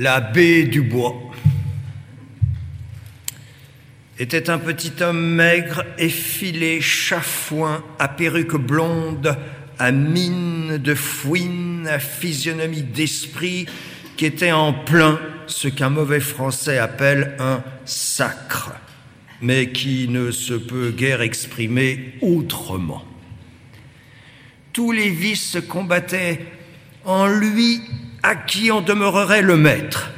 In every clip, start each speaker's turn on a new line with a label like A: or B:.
A: La baie était un petit homme maigre, effilé, chafouin, à perruque blonde, à mine de fouine, à physionomie d'esprit, qui était en plein ce qu'un mauvais français appelle un sacre, mais qui ne se peut guère exprimer autrement. Tous les vices combattaient en lui à qui en demeurerait le maître?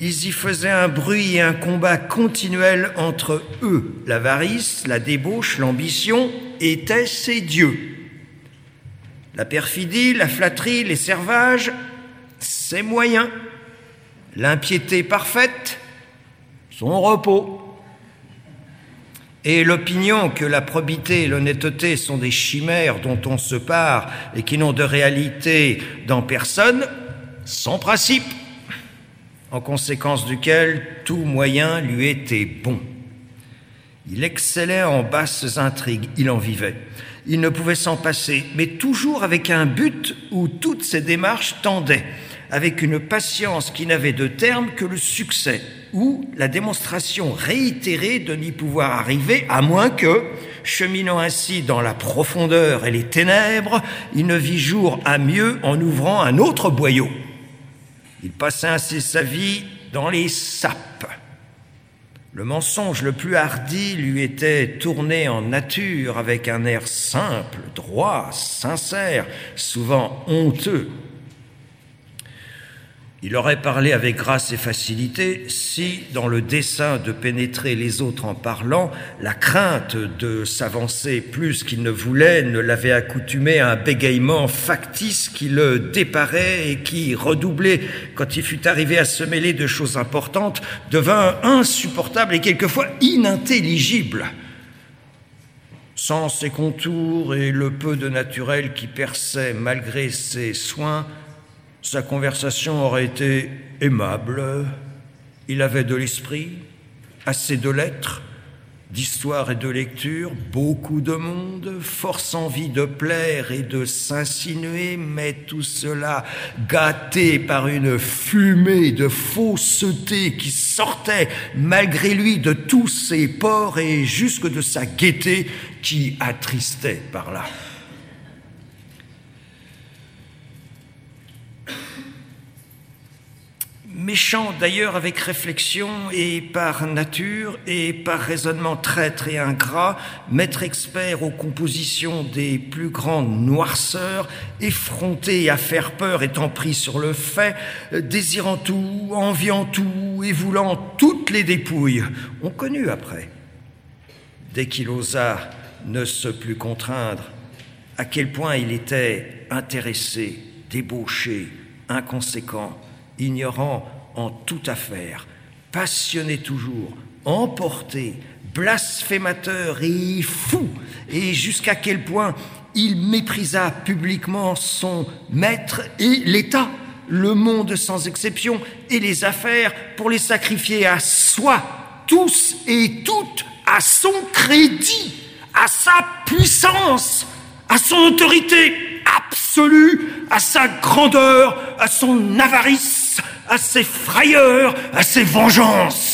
A: Ils y faisaient un bruit et un combat continuel entre eux. L'avarice, la débauche, l'ambition étaient ses dieux. La perfidie, la flatterie, les servages, ses moyens. L'impiété parfaite, son repos. Et l'opinion que la probité et l'honnêteté sont des chimères dont on se part et qui n'ont de réalité dans personne, son principe, en conséquence duquel tout moyen lui était bon. Il excellait en basses intrigues, il en vivait. Il ne pouvait s'en passer, mais toujours avec un but où toutes ses démarches tendaient, avec une patience qui n'avait de terme que le succès, ou la démonstration réitérée de n'y pouvoir arriver, à moins que, cheminant ainsi dans la profondeur et les ténèbres, il ne vit jour à mieux en ouvrant un autre boyau. Il passait ainsi sa vie dans les sapes. Le mensonge le plus hardi lui était tourné en nature avec un air simple, droit, sincère, souvent honteux. Il aurait parlé avec grâce et facilité si, dans le dessein de pénétrer les autres en parlant, la crainte de s'avancer plus qu'il ne voulait ne l'avait accoutumé à un bégaiement factice qui le déparait et qui, redoublé quand il fut arrivé à se mêler de choses importantes, devint insupportable et quelquefois inintelligible. Sans ses contours et le peu de naturel qui perçait malgré ses soins, sa conversation aurait été aimable, il avait de l'esprit, assez de lettres, d'histoire et de lecture, beaucoup de monde, force envie de plaire et de s'insinuer, mais tout cela gâté par une fumée de fausseté qui sortait malgré lui de tous ses pores et jusque de sa gaieté qui attristait par là. Méchant d'ailleurs avec réflexion et par nature et par raisonnement traître et ingrat, maître expert aux compositions des plus grandes noirceurs, effronté à faire peur étant pris sur le fait, désirant tout, enviant tout et voulant toutes les dépouilles, on connut après. Dès qu'il osa ne se plus contraindre, à quel point il était intéressé, débauché, inconséquent, ignorant en toute affaire, passionné toujours, emporté, blasphémateur et fou, et jusqu'à quel point il méprisa publiquement son maître et l'État, le monde sans exception, et les affaires pour les sacrifier à soi, tous et toutes, à son crédit, à sa puissance, à son autorité absolue, à sa grandeur, à son avarice, à ses frayeurs, à ses vengeances.